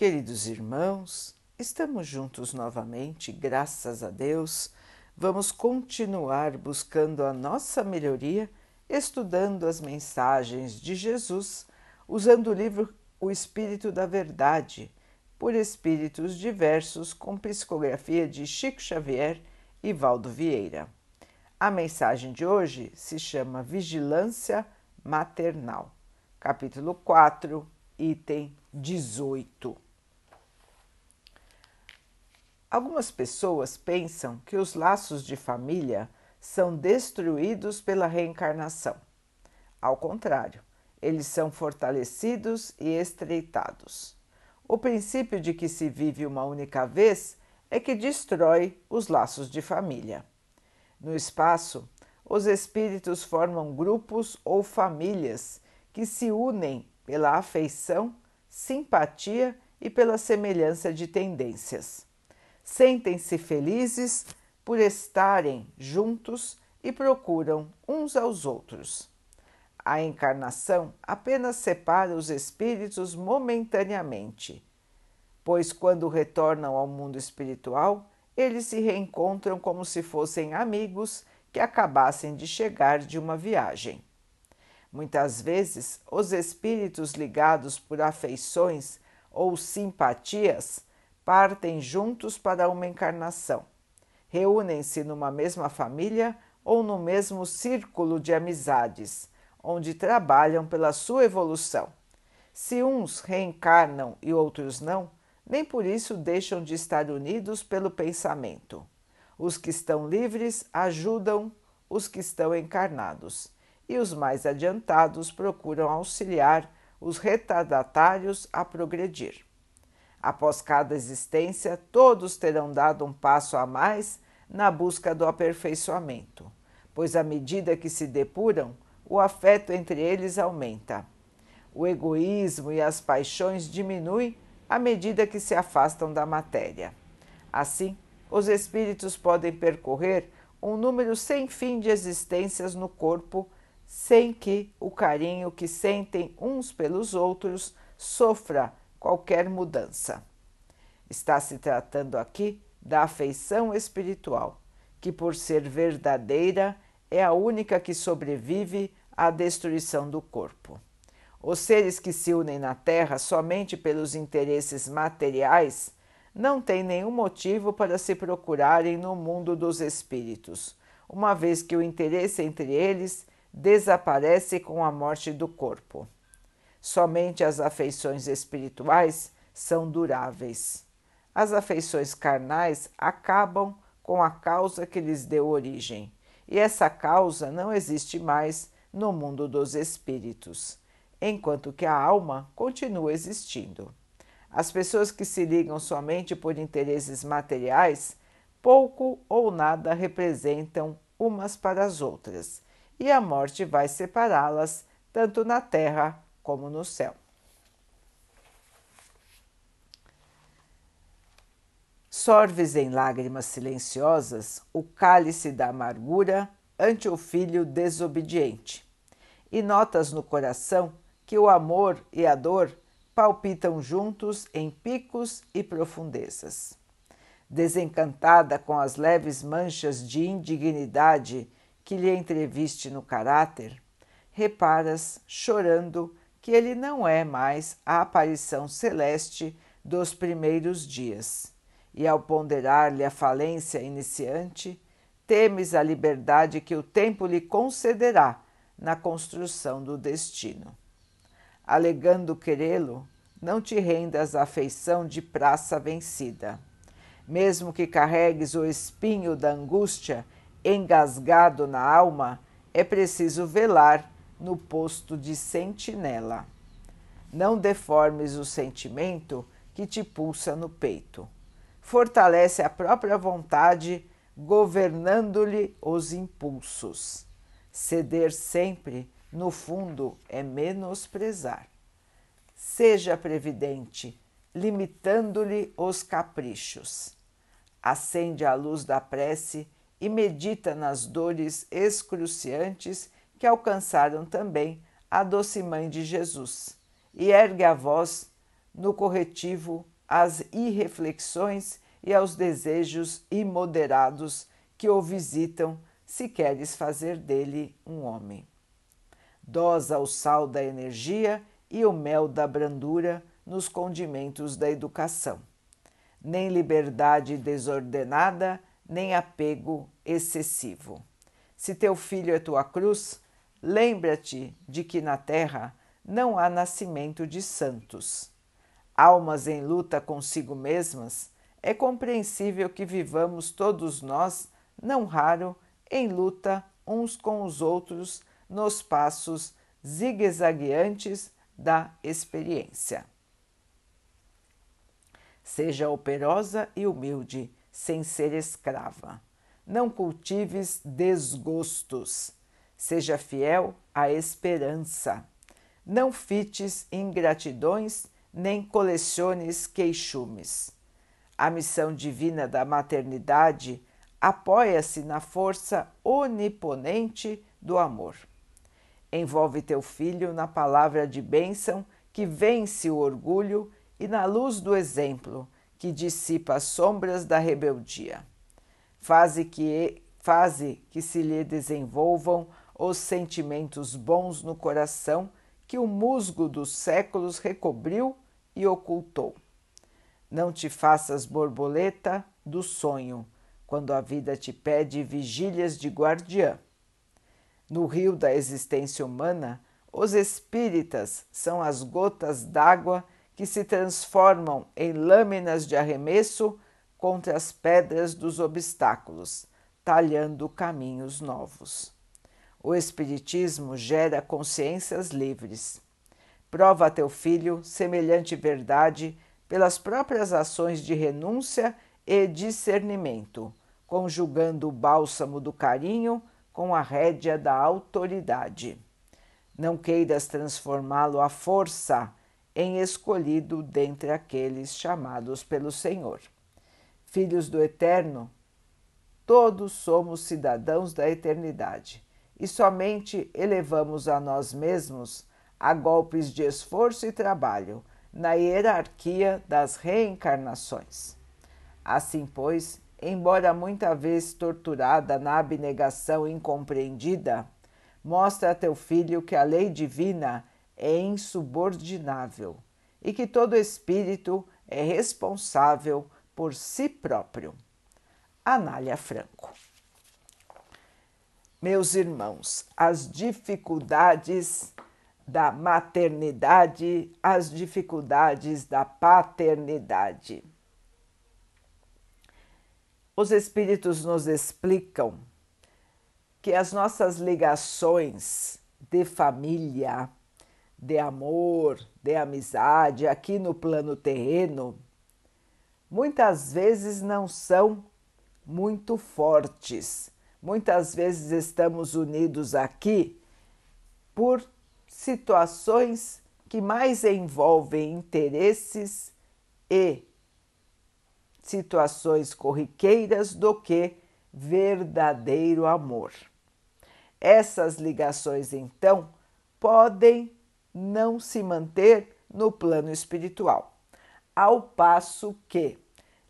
Queridos irmãos, estamos juntos novamente, graças a Deus. Vamos continuar buscando a nossa melhoria, estudando as mensagens de Jesus, usando o livro O Espírito da Verdade, por espíritos diversos, com psicografia de Chico Xavier e Valdo Vieira. A mensagem de hoje se chama Vigilância Maternal, capítulo 4, item 18. Algumas pessoas pensam que os laços de família são destruídos pela reencarnação. Ao contrário, eles são fortalecidos e estreitados. O princípio de que se vive uma única vez é que destrói os laços de família. No espaço, os espíritos formam grupos ou famílias que se unem pela afeição, simpatia e pela semelhança de tendências sentem-se felizes por estarem juntos e procuram uns aos outros. A encarnação apenas separa os espíritos momentaneamente, pois quando retornam ao mundo espiritual, eles se reencontram como se fossem amigos que acabassem de chegar de uma viagem. Muitas vezes, os espíritos ligados por afeições ou simpatias partem juntos para uma encarnação. Reúnem-se numa mesma família ou no mesmo círculo de amizades, onde trabalham pela sua evolução. Se uns reencarnam e outros não, nem por isso deixam de estar unidos pelo pensamento. Os que estão livres ajudam os que estão encarnados, e os mais adiantados procuram auxiliar os retardatários a progredir. Após cada existência, todos terão dado um passo a mais na busca do aperfeiçoamento, pois à medida que se depuram, o afeto entre eles aumenta. O egoísmo e as paixões diminuem à medida que se afastam da matéria. Assim, os espíritos podem percorrer um número sem fim de existências no corpo, sem que o carinho que sentem uns pelos outros sofra qualquer mudança. Está se tratando aqui da afeição espiritual, que, por ser verdadeira, é a única que sobrevive à destruição do corpo. Os seres que se unem na Terra somente pelos interesses materiais não têm nenhum motivo para se procurarem no mundo dos espíritos, uma vez que o interesse entre eles desaparece com a morte do corpo. Somente as afeições espirituais são duráveis. As afeições carnais acabam com a causa que lhes deu origem, e essa causa não existe mais no mundo dos espíritos, enquanto que a alma continua existindo. As pessoas que se ligam somente por interesses materiais pouco ou nada representam umas para as outras, e a morte vai separá-las tanto na terra como no céu. Sorves em lágrimas silenciosas o cálice da amargura ante o filho desobediente, e notas no coração que o amor e a dor palpitam juntos em picos e profundezas. Desencantada com as leves manchas de indignidade que lhe entreviste no caráter, reparas, chorando, que ele não é mais a aparição celeste dos primeiros dias. E ao ponderar-lhe a falência iniciante, temes a liberdade que o tempo lhe concederá na construção do destino. Alegando querê-lo, não te rendas à afeição de praça vencida. Mesmo que carregues o espinho da angústia engasgado na alma, é preciso velar no posto de sentinela. Não deformes o sentimento que te pulsa no peito. Fortalece a própria vontade, governando-lhe os impulsos. Ceder sempre, no fundo, é menosprezar. Seja previdente, limitando-lhe os caprichos. Acende a luz da prece e medita nas dores excruciantes que alcançaram também a doce mãe de Jesus, e ergue a voz no corretivo às irreflexões e aos desejos imoderados que o visitam se queres fazer dele um homem. Dosa o sal da energia e o mel da brandura nos condimentos da educação. Nem liberdade desordenada, nem apego excessivo. Se teu filho é tua cruz, lembra-te de que na terra não há nascimento de santos. Almas em luta consigo mesmas, é compreensível que vivamos todos nós, não raro, em luta uns com os outros nos passos zigue-zagueantes da experiência. Seja operosa e humilde, sem ser escrava. Não cultives desgostos. Seja fiel à esperança. Não fites ingratidões, nem coleciones queixumes. A missão divina da maternidade apoia-se na força oniponente do amor. Envolve teu filho na palavra de bênção que vence o orgulho e na luz do exemplo que dissipa as sombras da rebeldia. Faze que, faze que se lhe desenvolvam os sentimentos bons no coração que o musgo dos séculos recobriu e ocultou. Não te faças borboleta do sonho, quando a vida te pede vigílias de guardiã. No rio da existência humana, os espíritas são as gotas d'água que se transformam em lâminas de arremesso contra as pedras dos obstáculos, talhando caminhos novos. O Espiritismo gera consciências livres. Prova a teu filho semelhante verdade pelas próprias ações de renúncia e discernimento, conjugando o bálsamo do carinho com a rédea da autoridade. Não queiras transformá-lo à força em escolhido dentre aqueles chamados pelo Senhor. Filhos do Eterno, todos somos cidadãos da eternidade e somente elevamos a nós mesmos a golpes de esforço e trabalho na hierarquia das reencarnações. Assim, pois, embora muita vez torturada na abnegação incompreendida, mostra a teu filho que a lei divina é insubordinável e que todo espírito é responsável por si próprio. Anália Franco. Meus irmãos, as dificuldades da maternidade, as dificuldades da paternidade. Os Espíritos nos explicam que as nossas ligações de família, de amor, de amizade aqui no plano terreno, muitas vezes não são muito fortes. Muitas vezes estamos unidos aqui por situações que mais envolvem interesses e situações corriqueiras do que verdadeiro amor. Essas ligações, então, podem não se manter no plano espiritual, ao passo que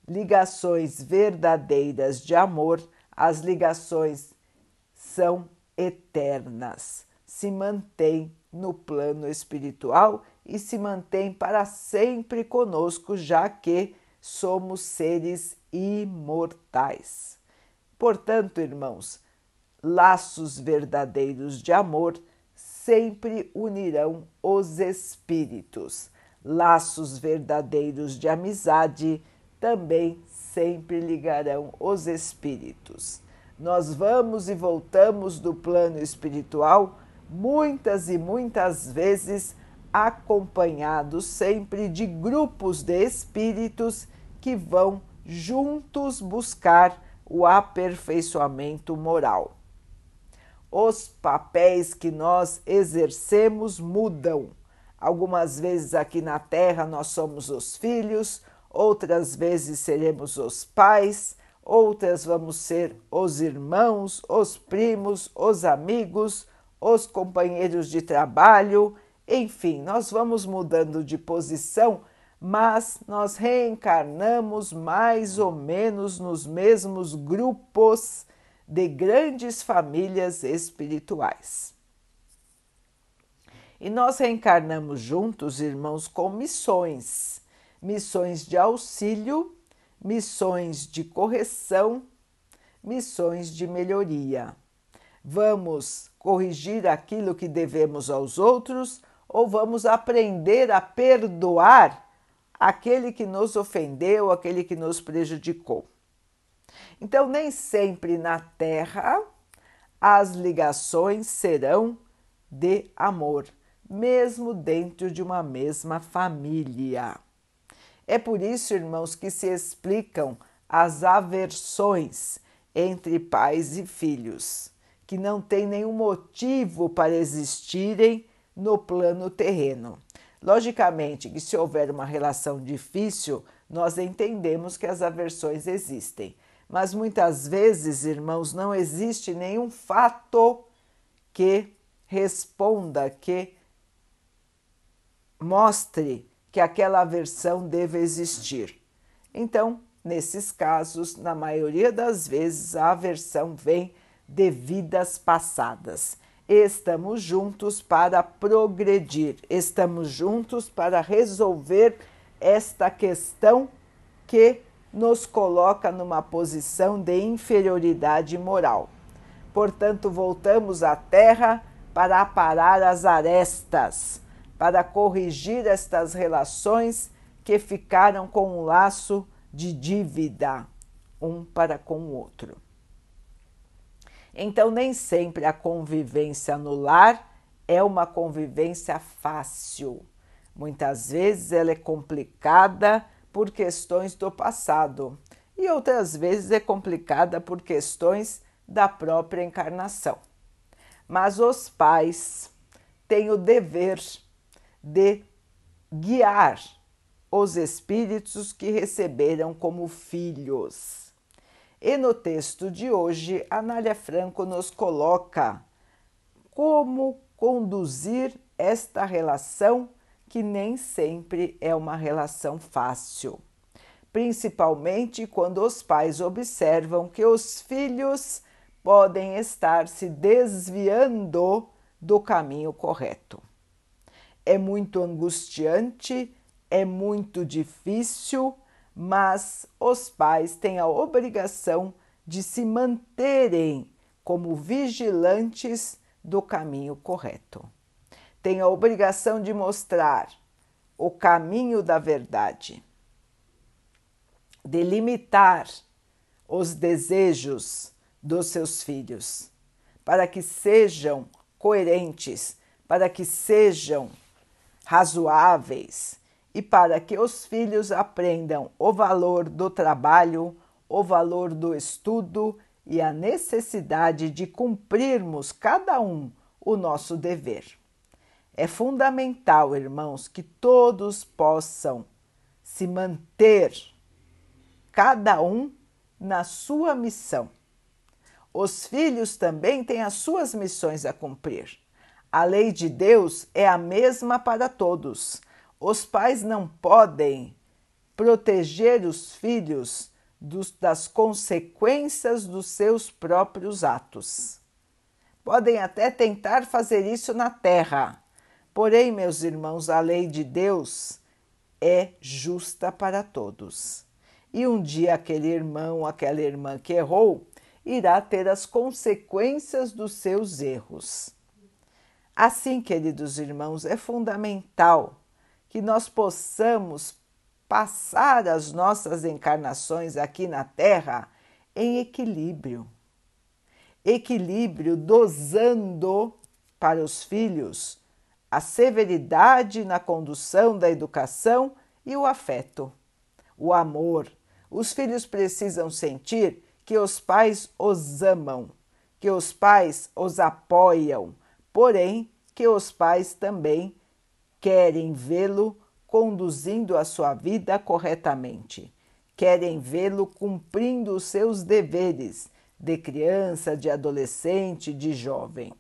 ligações verdadeiras de amor, as ligações são eternas, se mantêm no plano espiritual e se mantêm para sempre conosco, já que somos seres imortais. Portanto, irmãos, laços verdadeiros de amor sempre unirão os espíritos. Laços verdadeiros de amizade também sempre ligarão os espíritos. Nós vamos e voltamos do plano espiritual muitas e muitas vezes acompanhados sempre de grupos de espíritos que vão juntos buscar o aperfeiçoamento moral. Os papéis que nós exercemos mudam. Algumas vezes aqui na Terra nós somos os filhos, outras vezes seremos os pais, outras vamos ser os irmãos, os primos, os amigos, os companheiros de trabalho enfim, nós vamos mudando de posição, mas nós reencarnamos mais ou menos nos mesmos grupos de grandes famílias espirituais. E nós reencarnamos juntos, irmãos, com missões: missões de auxílio, missões de correção, missões de melhoria. Vamos corrigir aquilo que devemos aos outros ou vamos aprender a perdoar aquele que nos ofendeu, aquele que nos prejudicou. Então, nem sempre na Terra as ligações serão de amor, mesmo dentro de uma mesma família. É por isso, irmãos, que se explicam as aversões entre pais e filhos, que não têm nenhum motivo para existirem no plano terreno. Logicamente que se houver uma relação difícil, nós entendemos que as aversões existem. Mas muitas vezes, irmãos, não existe nenhum fato que responda, que mostre que aquela aversão deve existir. Então, nesses casos, na maioria das vezes, a aversão vem de vidas passadas. Estamos juntos para progredir, estamos juntos para resolver esta questão que nos coloca numa posição de inferioridade moral. Portanto, voltamos à Terra para aparar as arestas, para corrigir estas relações que ficaram com um laço de dívida um para com o outro. Então, nem sempre a convivência no lar é uma convivência fácil. Muitas vezes ela é complicada por questões do passado e outras vezes é complicada por questões da própria encarnação. Mas os pais têm o dever de guiar os espíritos que receberam como filhos. E no texto de hoje, Anália Franco nos coloca como conduzir esta relação que nem sempre é uma relação fácil, principalmente quando os pais observam que os filhos podem estar se desviando do caminho correto. É muito angustiante, é muito difícil mas os pais têm a obrigação de se manterem como vigilantes do caminho correto. Têm a obrigação de mostrar o caminho da verdade, delimitar os desejos dos seus filhos, para que sejam coerentes, para que sejam razoáveis, e para que os filhos aprendam o valor do trabalho, o valor do estudo e a necessidade de cumprirmos cada um o nosso dever. É fundamental, irmãos, que todos possam se manter, cada um na sua missão. Os filhos também têm as suas missões a cumprir. A lei de Deus é a mesma para todos os pais não podem proteger os filhos dos, das consequências dos seus próprios atos. Podem até tentar fazer isso na terra, porém, meus irmãos, a lei de Deus é justa para todos. E um dia aquele irmão, aquela irmã que errou, irá ter as consequências dos seus erros. Assim, queridos irmãos, é fundamental que nós possamos passar as nossas encarnações aqui na Terra em equilíbrio. Equilíbrio dosando para os filhos a severidade na condução da educação e o afeto, o amor. Os filhos precisam sentir que os pais os amam, que os pais os apoiam, porém que os pais também querem vê-lo conduzindo a sua vida corretamente, querem vê-lo cumprindo os seus deveres de criança, de adolescente, de jovem.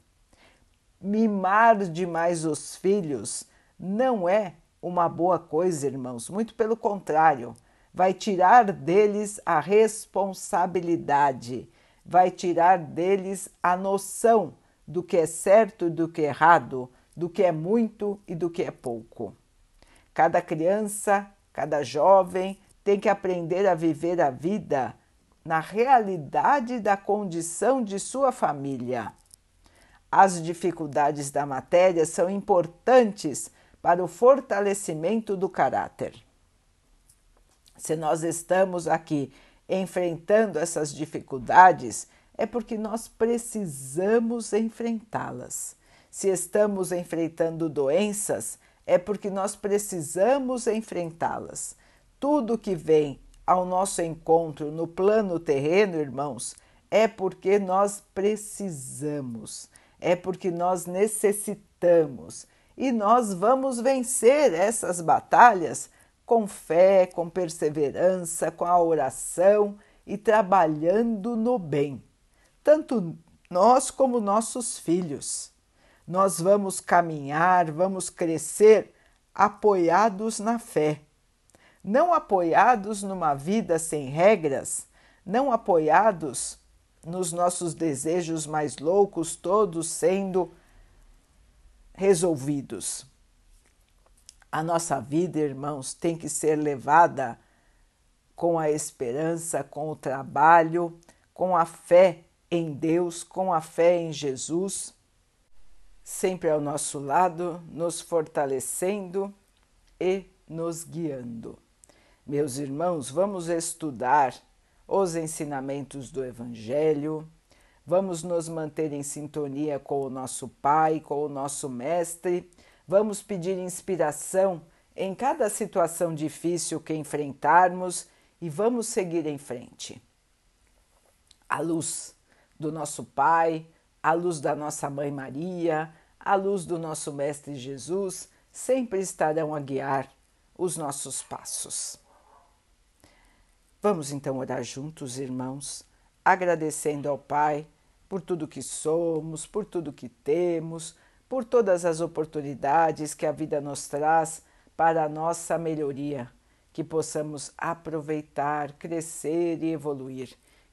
Mimar demais os filhos não é uma boa coisa, irmãos, muito pelo contrário, vai tirar deles a responsabilidade, vai tirar deles a noção do que é certo e do que é errado, do que é muito e do que é pouco. Cada criança, cada jovem tem que aprender a viver a vida na realidade da condição de sua família. As dificuldades da matéria são importantes para o fortalecimento do caráter. Se nós estamos aqui enfrentando essas dificuldades, é porque nós precisamos enfrentá-las. Se estamos enfrentando doenças, é porque nós precisamos enfrentá-las. Tudo que vem ao nosso encontro no plano terreno, irmãos, é porque nós precisamos, é porque nós necessitamos e nós vamos vencer essas batalhas com fé, com perseverança, com a oração e trabalhando no bem, tanto nós como nossos filhos. Nós vamos caminhar, vamos crescer apoiados na fé, não apoiados numa vida sem regras, não apoiados nos nossos desejos mais loucos, todos sendo resolvidos. A nossa vida, irmãos, tem que ser levada com a esperança, com o trabalho, com a fé em Deus, com a fé em Jesus, sempre ao nosso lado, nos fortalecendo e nos guiando. Meus irmãos, vamos estudar os ensinamentos do Evangelho, vamos nos manter em sintonia com o nosso Pai, com o nosso Mestre, vamos pedir inspiração em cada situação difícil que enfrentarmos e vamos seguir em frente. A luz do nosso Pai, a luz da nossa Mãe Maria, a luz do nosso Mestre Jesus sempre estarão a guiar os nossos passos. Vamos então orar juntos, irmãos, agradecendo ao Pai por tudo que somos, por tudo que temos, por todas as oportunidades que a vida nos traz para a nossa melhoria, que possamos aproveitar, crescer e evoluir.